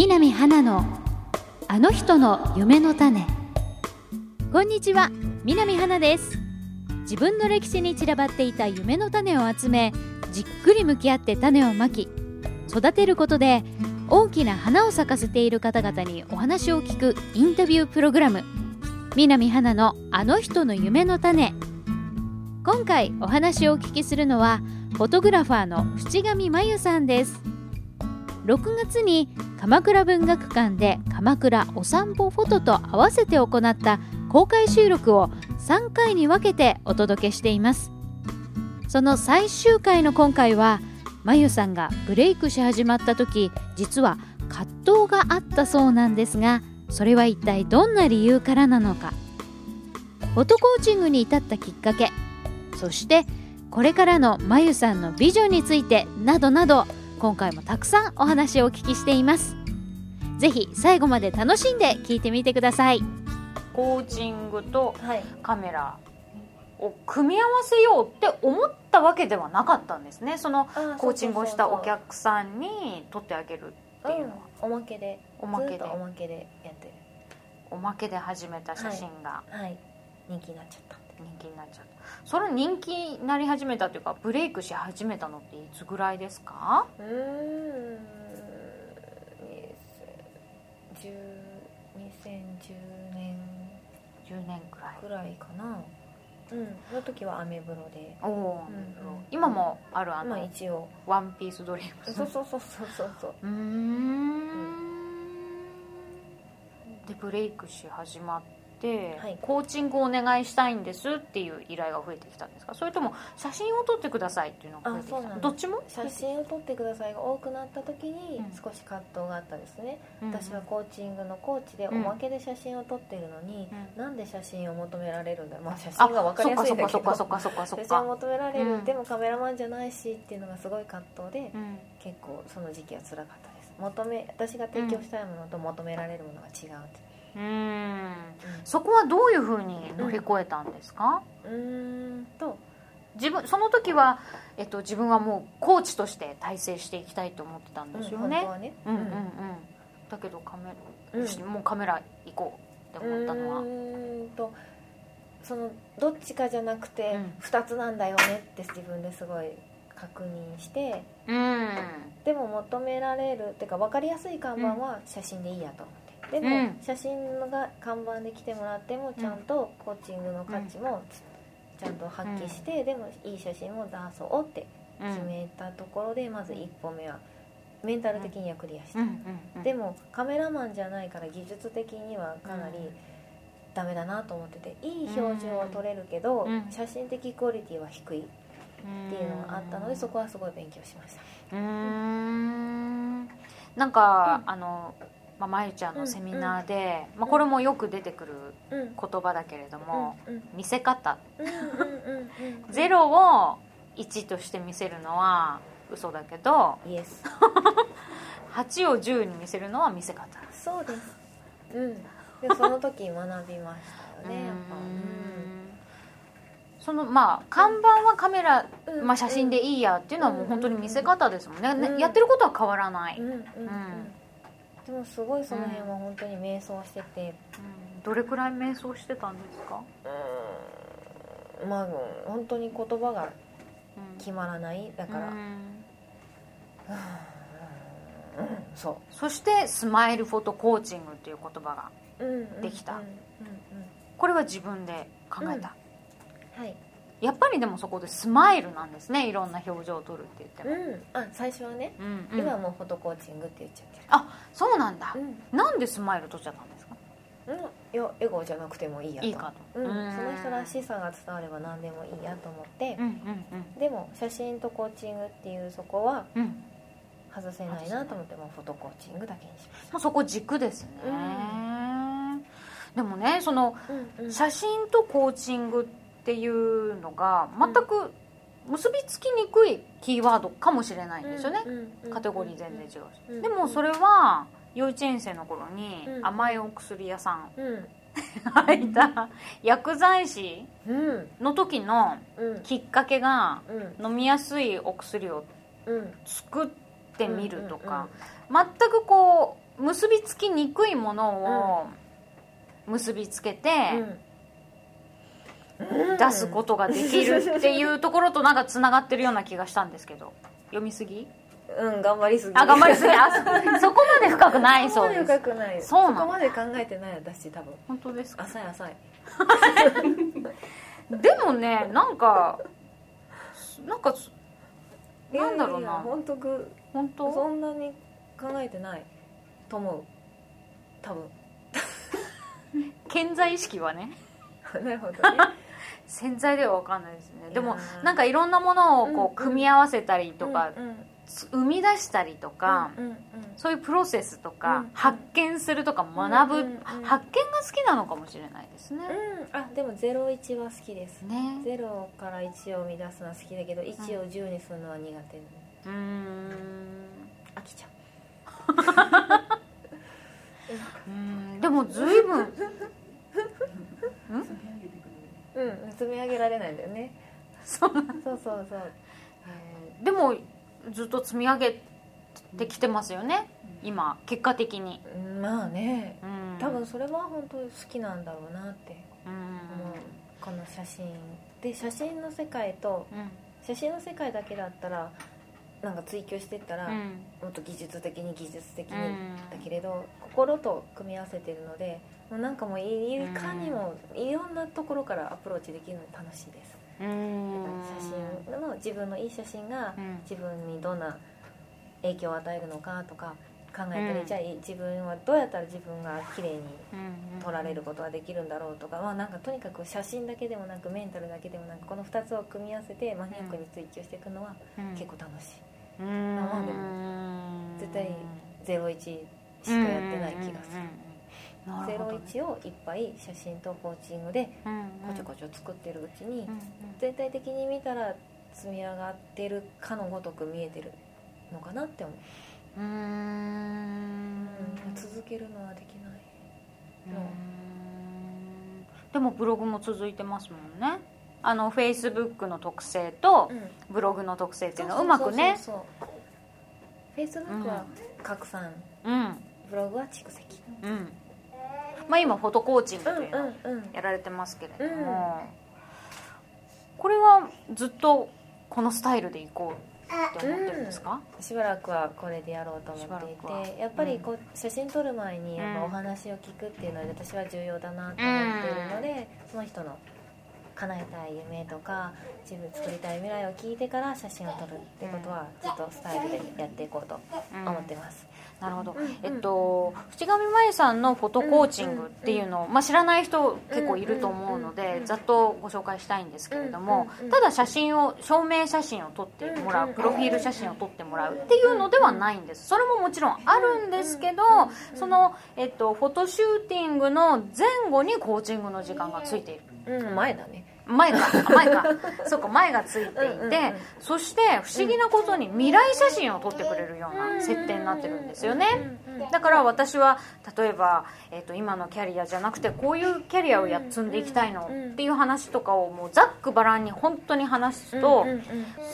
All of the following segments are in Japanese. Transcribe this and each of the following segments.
南花のあの人の夢の種。こんにちは南花です。自分の歴史に散らばっていた夢の種を集めじっくり向き合って種をまき育てることで大きな花を咲かせている方々にお話を聞くインタビュープログラム。南花のあの人の夢の種。今回お話をお聞きするのはフォトグラファーの淵上真由さんです。6月に鎌倉文学館で鎌倉お散歩フォトと合わせて行った公開収録を3回に分けてお届けしています。その最終回の今回はまゆさんがブレイクし始まった時実は葛藤があったそうなんですがそれは一体どんな理由からなのか。フォトコーチングに至ったきっかけそしてこれからのまゆさんのビジョンについてなどなど今回もたくさんお話をお聞きしています。ぜひ最後まで楽しんで聞いてみてください。コーチングとカメラを組み合わせようって思ったわけではなかったんですね。そのコーチングをしたお客さんに撮ってあげるっていうのは、うん、おまけで。おまけで。おまけでやってる。おまけで始めた写真が、はい、はい、人気になっちゃった人気になっちゃったそれ人気になり始めたっていうかブレイクし始めたのっていつぐらいですか？うん。2010年。10年くらい。ぐらいかな。うん。その時はアメブロで。おお、うん、今もあるあの、まあ、一応。ワンピースドリーム？そうそうそうそうそうそう。うん。でブレイクし始まって、はい、コーチングをお願いしたいんですっていう依頼が増えてきたんですか？それとも写真を撮ってくださいっていうのが増えてきた？どっちも？写真を撮ってくださいが多くなった時に少し葛藤があったんですね、うん、私はコーチングのコーチでおまけで写真を撮ってるのに、うん、なんで写真を求められるんだまあ写真が分かりやすいんだけど写真を求められる、うん、でもカメラマンじゃないしっていうのがすごい葛藤で、結構その時期は辛かったです。求め私が提供したいものと求められるものが違うってうん。そこはどういうふうに乗り越えたんですか？うんと。自分その時は、えっと、自分はもうコーチとして体制していきたいと思ってたんですよね,、うん、ね。うんうんうん。だけどカメラ、うん、もうカメラ行こうって思ったのは。うんと。そのどっちかじゃなくて2つなんだよねって自分ですごい確認して、うん、でも求められるっていうか分かりやすい看板は写真でいいやとでも、写真が看板で来てもらってもちゃんとコーチングの価値もちゃんと発揮して、でもいい写真も出そうって決めたところでまず一歩目はメンタル的にはクリアした、でもカメラマンじゃないから技術的にはかなりダメだなと思ってていい表情は撮れるけど、写真的クオリティは低いっていうのがあったのでそこはすごい勉強しました。うん。なんか、あのまあ、まゆちゃんのセミナーで、まあ、これもよく出てくる言葉だけれども、見せ方。ゼロを1として見せるのは嘘だけどイエス8を10に見せるのは見せ方。そうです。うん。でその時学びましたよね やっぱ。うん。そのまあ看板はカメラ、まあ、写真でいいやっていうのはもう本当に見せ方ですもんね、やってることは変わらない、うんでもすごいその辺は本当に瞑想してて、うん、どれくらい瞑想してたんですか？うん。まあ本当に言葉が決まらない。だから、うん、そう。そしてスマイルフォトコーチングっていう言葉ができた。これは自分で考えた、うん、はいやっぱりでもそこでスマイルなんですね。いろんな表情を撮るって言っても、うん、あ最初はね、うんうん、今はもうフォトコーチングって言っちゃってる。あそうなんだ、うん、なんでスマイル撮っちゃったんですか？うん。いやエゴじゃなくてもいいやと。いいかと、うん、その人らしさが伝われば何でもいいやと思って、うんうんうん、でも写真とコーチングっていうそこは、外せないなと思ってもフォトコーチングだけにしましたそこ軸ですね、でもねその、写真とコーチングってっていうのが全く結びつきにくいキーワードかもしれないんですよね、カテゴリー全然違うし、でもそれは幼稚園生の頃に甘いお薬屋さん、入った薬剤師の時のきっかけが飲みやすいお薬を作ってみるとか全くこう結びつきにくいものを結びつけて、出すことができるっていうところとなんかつながってるような気がしたんですけど。読みすぎ？うん頑張りすぎ。あ頑張りすぎ？あそ そこまで深くないそうです。そこまで深くない。そうなのそこまで考えてない私多分。本当ですか？浅い浅い。でもねなんかなんかなんだろうな。本当ぐ本当？そんなに考えてないと思う。多分。健在意識はね。なるほどね潜在では分かんないですね。でもなんかいろんなものをこうんうん。う組み合わせたりとか、うんうん。生み出したりとか、うんうんそういうプロセスとか、うん発見するとか学ぶ、うんうんうん発見が好きなのかもしれないですね、うん、あでも01は好きです。ね。0から1を生み出すのは好きだけど1を10にするのは苦手うーん。飽きちゃう。ーん。でも随分。う うん積み上げられないんだよね。そうそうそうそう。えーでもずっと積み上げてきてますよね？今結果的に、うんまあね。うん、多分それは本当に好きなんだろうなって。うん思う。この写真。で写真の世界とうん。写真の世界だけだったらなんか追求していったら、うん。もっと技術的に技術的にうん。だけれど心と組み合わせてるのでもうなんかもういいかにもいろんなところからアプローチできるので楽しいです。うん。写真の自分のいい写真がうん。自分にどんな影響を与えるのかとか考えたり、うん。じゃあ自分はどうやったら自分が綺麗にうん。撮られることができるんだろうとか、まあ、なんかとにかく写真だけでもなくメンタルだけでもなくこの2つを組み合わせてマニアックに追求していくのはうん。結構楽しい、うん。まあで絶対01しかやってない気がする、01をいっぱい写真とコーチングでこちょこちょ作ってるうちに、全体的に見たら積み上がってるかのごとく見えてるのかなって思う、うーん。続けるのはできない。うん。でも。ブログも続いてますもんね。あのフェイスブックの特性とうん。ブログの特性っていうのをうまくね。フェイスブックは拡散、うん。ブログは蓄積。うんまあ今フォトコーチングというのをうんうんやられてますけれども、これはずっとこのスタイルでいこうって思ってるんですか、しばらくはこれでやろうと思っていてやっぱりこう写真撮る前にやっぱお話を聞くっていうので私は重要だなと思っているので、その人の叶えたい夢とか自分作りたい未来を聞いてから写真を撮るってことはずっとスタイルでやっていこうと思ってます、なるほど、えっと淵上真由さんのフォトコーチングっていうのを、まあ、知らない人結構いると思うので、うんざっとご紹介したいんですけれども、ただ写真を証明写真を撮ってもらう、うんプロフィール写真を撮ってもらうっていうのではないんです。それももちろんあるんですけど、その、えっと、フォトシューティングの前後にコーチングの時間がついている。うん、前だね前かあ前か。そうか前がついていて、うんうんうん。そして不思議なことに未来写真を撮ってくれるような設定になってるんですよね、だから私は例えば、えー、と今のキャリアじゃなくてこういうキャリアをやっ積んでいきたいのっていう話とかをもうざっくばらんに本当に話すと、うんうんうん。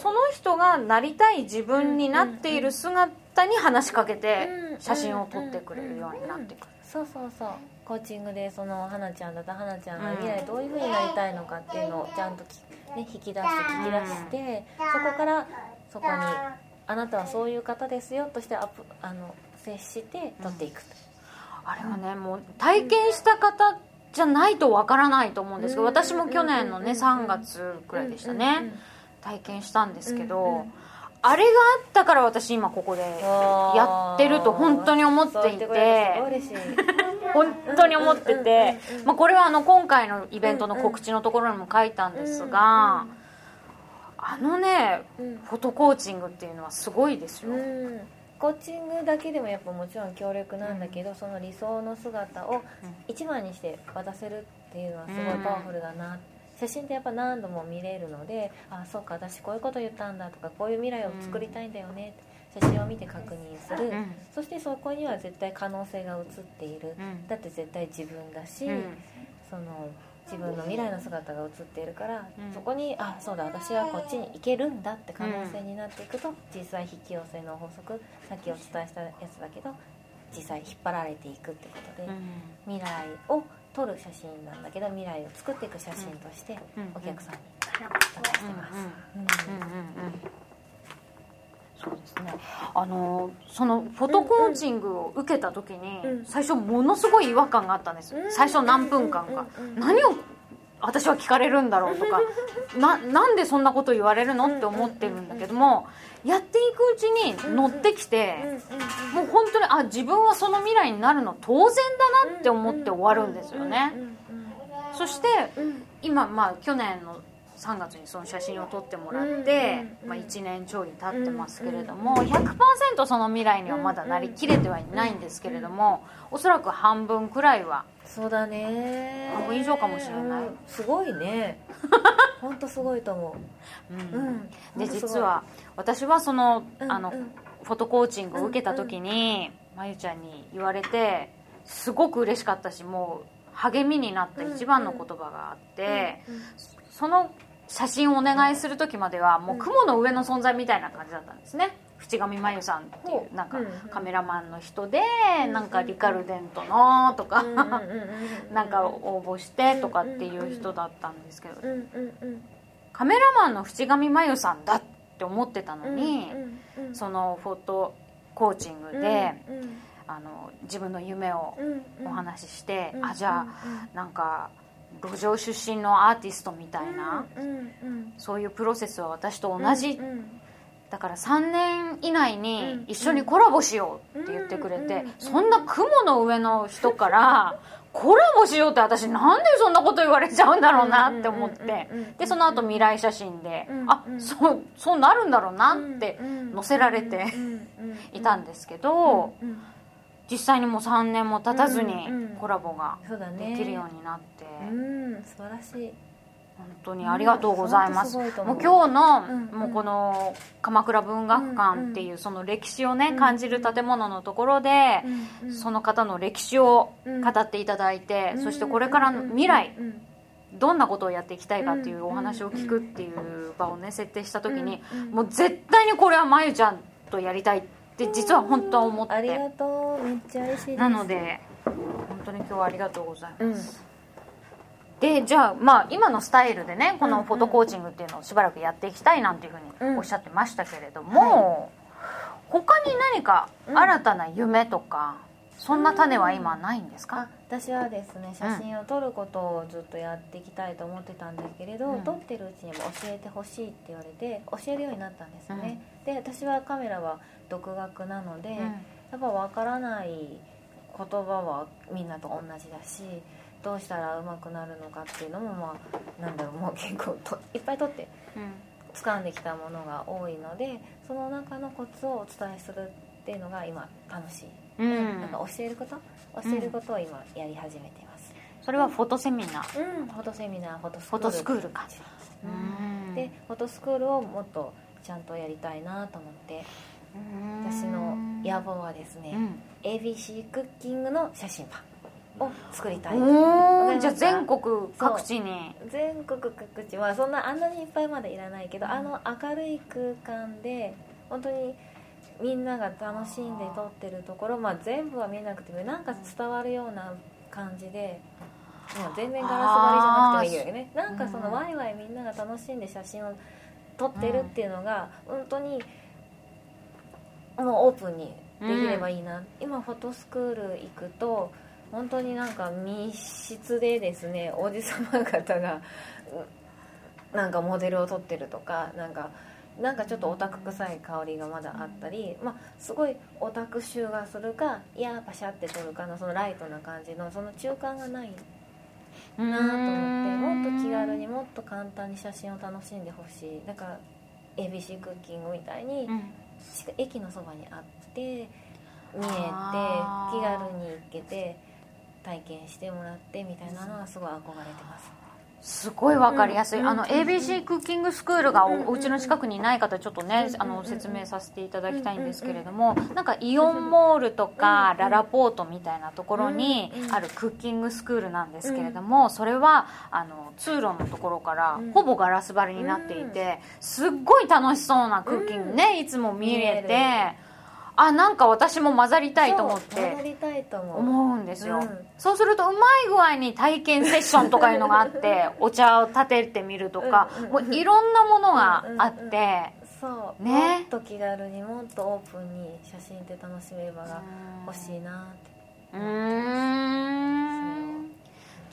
その人がなりたい自分になっている姿に話しかけてうん写真を撮ってくれるようになってく。る。そうそうそうコーチングでその花ちゃんだったら花ちゃんが未来どういう風になりたいのかっていうのをちゃんとき、ね、引き出して聞き出して、そこからそこに「あなたはそういう方ですよ」としてアップあの接して取っていくと、あれはねもう体験した方じゃないとわからないと思うんですけどうん。私も去年のねうん。3月くらいでしたね。うん。体験したんですけうん。うどんあれがあったから私今ここでやってると本当に思っていて。本当に思ってて。まあこれはあの今回のイベントの告知のところにも書いたんですがあのねうん。フォトコーチングっていうのはすごいですよ。うん。コーチングだけでもやっぱもちろん強力なんだけど、その理想の姿を一番にして渡せるっていうのはすごいパワフルだな、写真ってやっぱ何度も見れるのであそうか私こういうこと言ったんだとかこういう未来を作りたいんだよねって写真を見て確認する、うん。そしてそこには絶対可能性が映っている、うん。だって絶対自分だし、うん。その自分の未来の姿が映っているから、うん。そこにあそうだ私はこっちに行けるんだって可能性になっていくと、実際引き寄せの法則さっきお伝えしたやつだけど実際引っ張られていくってことで、未来を撮る写真なんだけど未来を作っていく写真としてお客さんに渡してます。そうですね。あのそのフォトコーチングを受けた時に、最初ものすごい違和感があったんです。最初何分間か、何を私は聞かれるんだろうとか ななんでそんなこと言われるの？って思ってるんだけどもやっていくうちに乗ってきてもう本当にあ自分はその未来になるの？当然だなって思って終わるんですよね。そして今まあ去年の3月にその写真を撮ってもらって、まあ、1年ちょい経ってますけれども100%その未来にはまだなりきれてはいないんですけれどもおそらく半分くらいはそうだね。半分以上かもしれない。すごいね。本当すごいと思う、うん、で実は私はそのあの、フォトコーチングを受けた時に、まゆちゃんに言われてすごく嬉しかったしもう励みになった一番の言葉があって、その写真をお願いする時まではもう雲の上の存在みたいな感じだったんですね淵上真由さんっていうなんかカメラマンの人でなんかリカルデントのとかなんか応募してとかっていう人だったんですけどカメラマンの淵上真由さんだって思ってたのにそのフォトコーチングであの自分の夢をお話ししてあじゃあなんか。路上出身のアーティストみたいな、そういうプロセスは私と同じ、だから3年以内に一緒にコラボしようって言ってくれて、そんな雲の上の人から コラボしようって私なんでそんなこと言われちゃうんだろうなって思ってでその後未来写真であそうそうなるんだろうなって載せられていたんですけど。実際にもう3年も経たずにコラボができるようになって、うん、うん、素晴らしい本当にありがとうございます、うん、もう今日の、もうこの鎌倉文学館っていうその歴史をね、感じる建物のところで、その方の歴史を語っていただいて、そしてこれからの未来、どんなことをやっていきたいかっていうお話を聞くっていう場をね設定した時に、もう絶対にこれはまゆちゃんとやりたいってって実は本当は思って。ありがとう。めっちゃ嬉しいです。なので本当に今日はありがとうございます、うん、でじゃあまあ今のスタイルでねこのフォトコーチングっていうのをしばらくやっていきたいなんていうふうにおっしゃってましたけれども、うんはい、他に何か新たな夢とか、そんな種は今ないんですか、私はですね写真を撮ることをずっとやっていきたいと思ってたんですけれど、うん、撮ってるうちにも教えてほしいって言われて教えるようになったんですね、うん、で私はカメラは独学なので、うん、やっぱ分からない言葉はみんなと同じだしどうしたらうまくなるのかっていうのもまあなんだろうもう結構といっぱい撮って掴んできたものが多いのでその中のコツをお伝えするっていうのが今楽しい、うん、なんか教えること？教えることを今やり始めています、それはフォトセミナー。うんフォトセミナーフォトスクール。フォトスクールか。でフォトスクールをもっとちゃんとやりたいなと思って私の野望はですね、うん、ABC クッキングの写真版を作りたい。じゃあ全国各地に。全国各地はそんなあんなにいっぱいまでいらないけど、うん、あの明るい空間で本当にみんなが楽しんで撮ってるところ、まあ、全部は見なくてもなんか伝わるような感じで全面ガラス張りじゃなくてもいいよね。なんかそのワイワイみんなが楽しんで写真を撮ってるっていうのが本当にもうオープンにできればいいな、うん、今フォトスクール行くと本当になんか密室でですねおじさま方がなんかモデルを撮ってるとかなんかなんかちょっとオタク臭い香りがまだあったり、まあ、すごいオタク臭がするかいやパシャって撮るかのそのライトな感じのその中間がないなと思ってもっと気軽にもっと簡単に写真を楽しんでほしい。だから ABC クッキングみたいに、駅のそばにあって見えて気軽に行けて体験してもらってみたいなのはすごい憧れてます。すごい分かりやすい、あの ABC クッキングスクールがお家の近くにない方ちょっとねあの説明させていただきたいんですけれどもなんかイオンモールとかララポートみたいなところにあるクッキングスクールなんですけれどもそれはあの通路のところからほぼガラス張りになっていてすっごい楽しそうなクッキングねいつも見れて。あなんか私も混ざりたいと思ってりたいと思う。んですよ、うん。そうするとうまい具合に体験セッションとかいうのがあってお茶を立ててみるとか、うんうんもういろんなものがあって、そう、ね。もっと気軽にもっとオープンに写真って楽しめる場が欲しいなってうーん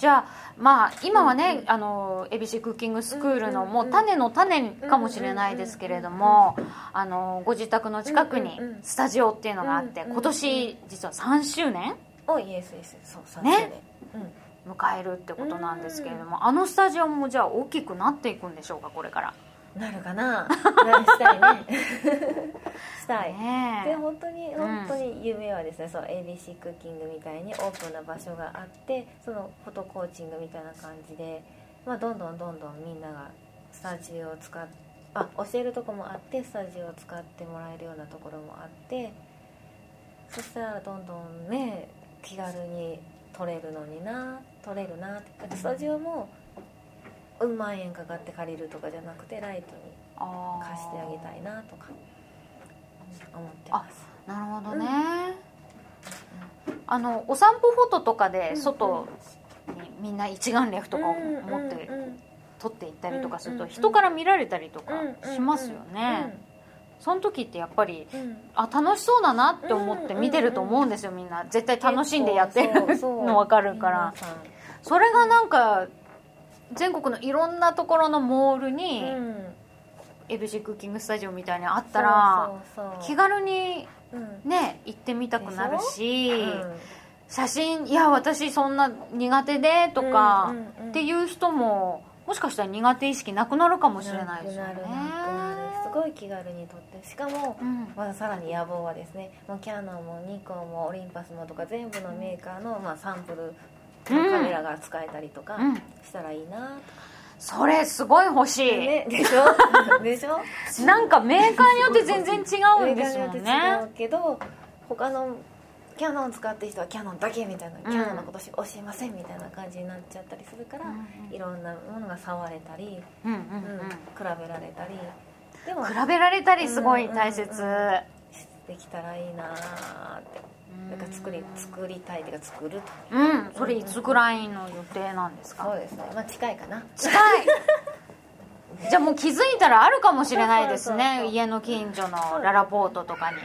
じゃあまあ今はね、あの ABC クッキングスクールのもう種の種かもしれないですけれどもあのご自宅の近くにうんうんうん。スタジオっていうのがあってうんうん今年実は3周年？おイエスイエスそう3ね周年。うん。迎えるってことなんですけれどもあのスタジオもじゃあ大きくなっていくんでしょうかこれからなるかな？なしたいね。したい、で本当にん本当に夢はですね、そう ABC クッキングみたいにオープンな場所があってそのフォトコーチングみたいな感じで、まあ、どんどんどんどんみんながスタジオを使っあ教えるとこもあってスタジオを使ってもらえるようなところもあってそしたらどんどんね気軽に撮れるのにな撮れるなってスタジオもうん万円かかって借りるとかじゃなくてライトに貸してあげたいなとか思ってます。なるほどね、あのお散歩フォトとかで外にみんな一眼レフとかを持って撮っていったりとかするとうんうん。うん人から見られたりとかしますよね。その時ってやっぱりうん。うんあ楽しそうだなって思って見てると思うんですよみんな。絶対楽しんでやってるの分かるから。それがなんか全国のいろんなところのモールにうん。エブシクッキングスタジオみたいにあったら気軽にうん。ね行ってみたくなるしうん。写真いや私そんな苦手でとかっていう人ももしかしたら苦手意識なくなるかもしれないですよね。すごい気軽に撮って。しかもうん。まださらに野望はですねもうキャノンもニコンもオリンパスもとか全部のメーカーの、まあ、サンプルのカメラが使えたりとかうん。したらいいなとか、それすごい欲しい、ね、でしょ？でしょ？なんかメーカーによって全然違うんですよメーカーによって違ねうけど他のキャノン使ってる人はキャノンだけみたいな、ん。キャノンのことし教えませんみたいな感じになっちゃったりするから、うんいろんなものが触れたり、うんうんうん。比べられたり。でもうん比べられたりすごい大切。うんうんうんできたらいいなーってなんか作り作りたいっていうか作るとうんそれいつぐらいの予定なんですか？そうですね。まあ近いかな。近い。じゃあもう気づいたらあるかもしれないですね。家の近所のララポートとかに。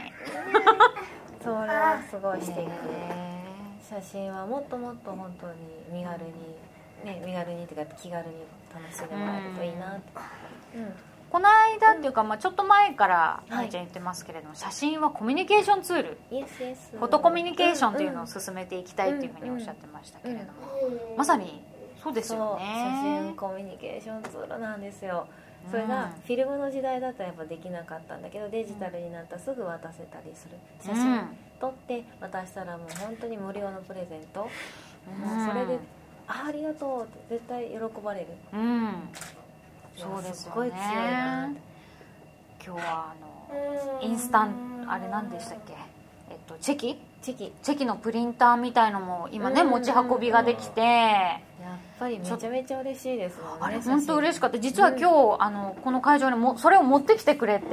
それはすごい素敵で写真はもっともっと本当に身軽にね身軽にっていうか気軽に楽しんでもらえるといいなって。うんこの間っていうか、まあ、ちょっと前からい。まいちゃん言ってますけれども、写真はコミュニケーションツール。フォトコミュニケーションというのを進めていきたいっていうふうにおっしゃってましたけれども、まさにそうですよ写真ねコミュニケーションツールなんですよ。それうんがフィルムの時代だったらやっぱできなかったんだけどデジタルになったらすぐ渡せたりする写真。うん。撮って渡したらもう本当に無料のプレゼント、うん。もうそれで「あありがとう」って絶対喜ばれる。うんそうですごい強い今日はあのインスタンあれ何でしたっけ？えっとチェキ？チェキ。チェキのプリンターみたいのも今ねうん。持ち運びができて。やっぱりめちゃめちゃ嬉しいですもんねあれ本当嬉しかっった。実は今日、あのこの会場にもそれを持ってきてくれて、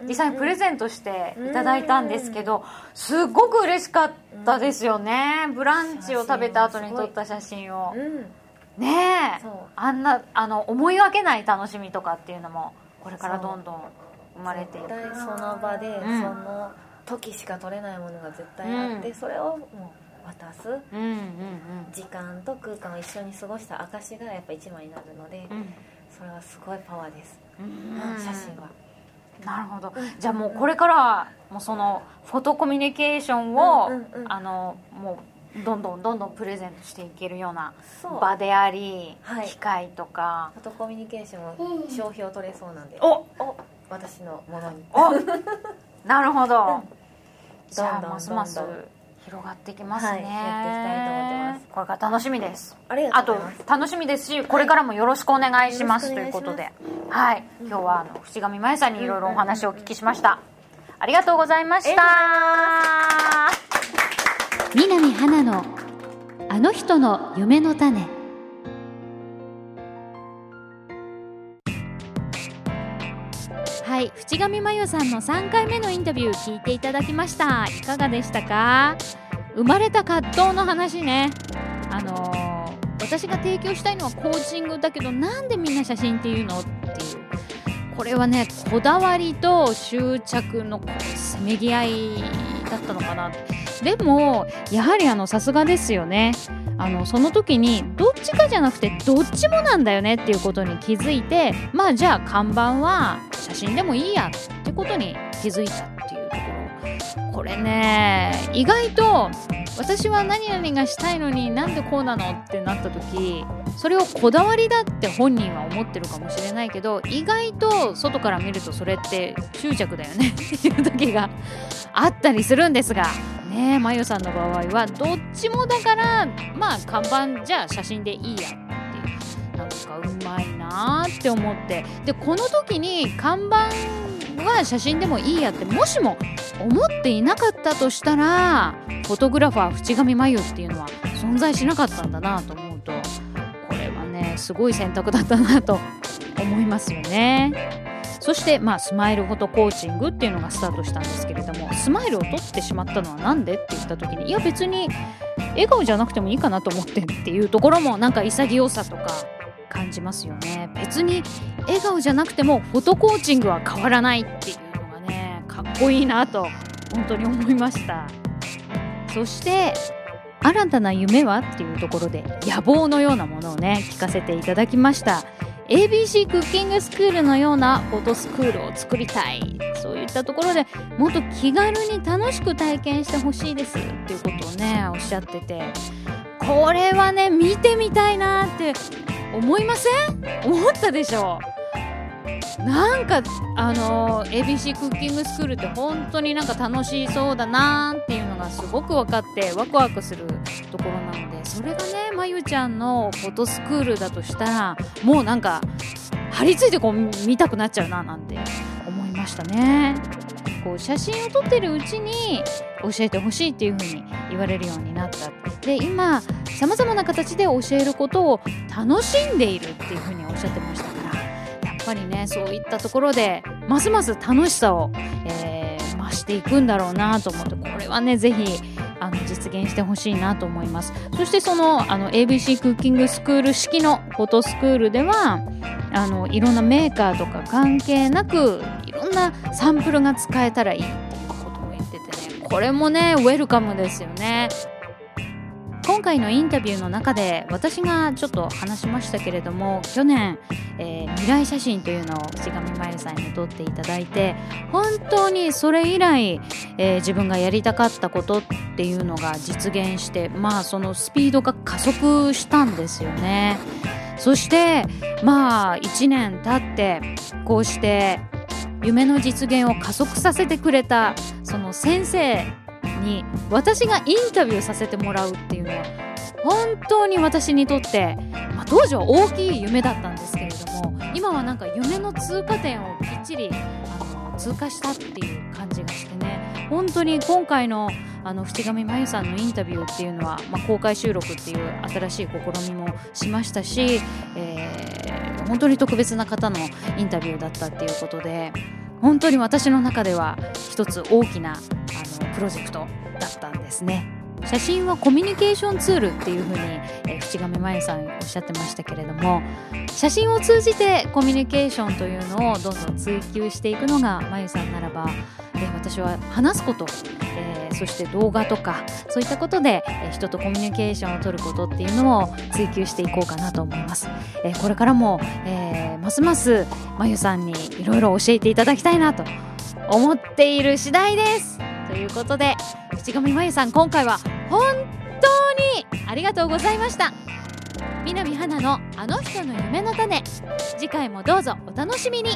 うん。実際にプレゼントしていただいたんですけど、すっごく嬉しかったですよね、ブランチを食べた後に撮った写真を。うんねえ。あんなあの思いがけない楽しみとかっていうのもこれからどんどん生まれていく。絶対その場で、うん。その時しか撮れないものが絶対あって、うん。それをもう渡す。うんうん時間と空間を一緒に過ごした証がやっぱ一枚になるので、うん。うんそれはすごいパワーです、うん。写真は。なるほど。じゃあもうこれからはもうそのフォトコミュニケーションを、うんうんうん。あのもうどんどんどんどんプレゼントしていけるような場であり、はい。機械とか。フォトコミュニケーションも商標取れそうなんで、おお。私のものに。お。なるほど、うん。じゃあますます広がっていきますね、はいやっていきたいと思ってます。これから楽しみです。ありがあととうございます。楽しみですしこれからもよろしくお願いします、よろしくお願い。ということで。はい。今日はあの渕上真由さんにいろいろお話をお聞きしました、ありがとうございました南花のあの人の夢の種。はい淵上真由さんの3回目のインタビュー聞いていただきました。いかがでしたか？生まれた葛藤の話ね。あのー、私が提供したいのはコーチングだけどなんでみんな写真っていうの？っていう。これはねこだわりと執着のせめぎ合いだったのかな。でもやはりあのさすがですよね。あのその時にどっちかじゃなくてどっちもなんだよねっていうことに気づいてまあじゃあ看板は写真でもいいやってことに気づいたっていうところ。これね意外と私は何々がしたいのになんでこうなのってなった時それをこだわりだって本人は思ってるかもしれないけど意外と外から見るとそれって執着だよね。っていう時があったりするんですがねまゆさんの場合はどっちもだからまあ看板じゃあ写真でいいやっていうなんかうまいなって思ってでこの時に看板は写真でもいいやってもしも思っていなかったとしたらフォトグラファー淵上真由っていうのは存在しなかったんだなと思うとこれはねすごい選択だったなと思いますよね。そして、まあ、スマイルフォトコーチングっていうのがスタートしたんですけれどもスマイルを取ってしまったのは何でって言った時にいや別に笑顔じゃなくてもいいかなと思ってっていうところもなんか潔さとか感じますよね。別に笑顔じゃなくてもフォトコーチングは変わらないっていうのがねかっこいいなと本当に思いました。そして新たな夢はっていうところで野望のようなものをね聞かせていただきました。ABC クッキングスクールのようなフォトスクールを作りたい。そういったところでもっと気軽に楽しく体験してほしいです。っていうことをねおっしゃってて。これはね見てみたいなって思いません？思ったでしょ？なんかあの ABC クッキングスクールって本当になんか楽しそうだなっていうのがすごく分かってワクワクするところなのでそれがねまゆちゃんのフォトスクールだとしたらもうなんか張り付いてこう見たくなっちゃうななんて思いましたね。こう写真を撮ってるうちに教えてほしいっていう風に言われるようになった。で今さまざまな形で教えることを楽しんでいるっていう風におっしゃってましたからやっぱりねそういったところでますます楽しさを、えー、増していくんだろうなと思ってこれはね是非あの実現してほしいなと思います。そしてそのあの ABC クッキングスクール式のフォトスクールではあのいろんなメーカーとか関係なくろんなサンプルが使えたらいいっていうことも言っててね。これもねウェルカムですよね。今回のインタビューの中で私がちょっと話しましたけれども去年、えー、未来写真というのを淵上真由さんに撮っていただいて本当にそれ以来、えー、自分がやりたかったことっていうのが実現してまあそのスピードが加速したんですよね。そしてまあ1年経ってこうして夢の実現を加速させてくれたその先生に私がインタビューさせてもらうっていうのは本当に私にとって、まあ、当時は大きい夢だったんですけれども今はなんか夢の通過点をきっちりあの通過したっていう感じがしてね本当に今回のあの淵上真由さんのインタビューっていうのは、まあ、公開収録っていう新しい試みもしましたし、えー、本当に特別な方のインタビューだったっていうことで本当に私の中では一つ大きなあのプロジェクトだったんですね。写真はコミュニケーションツールっていうふうに、えー、淵上真由さんおっしゃってましたけれども写真を通じてコミュニケーションというのをどんどん追求していくのが真由さんならば、えー、私は話すこと、えー、そして動画とかそういったことで、え、人とコミュニケーションを取ることっていうのを追求していこうかなと思います、えー、これからも、えー、ますます真由さんにいろいろ教えていただきたいなと思っている次第です。ということで淵上真由さん今回は本当にありがとうございました。南花のあの人の夢の種。次回もどうぞお楽しみに。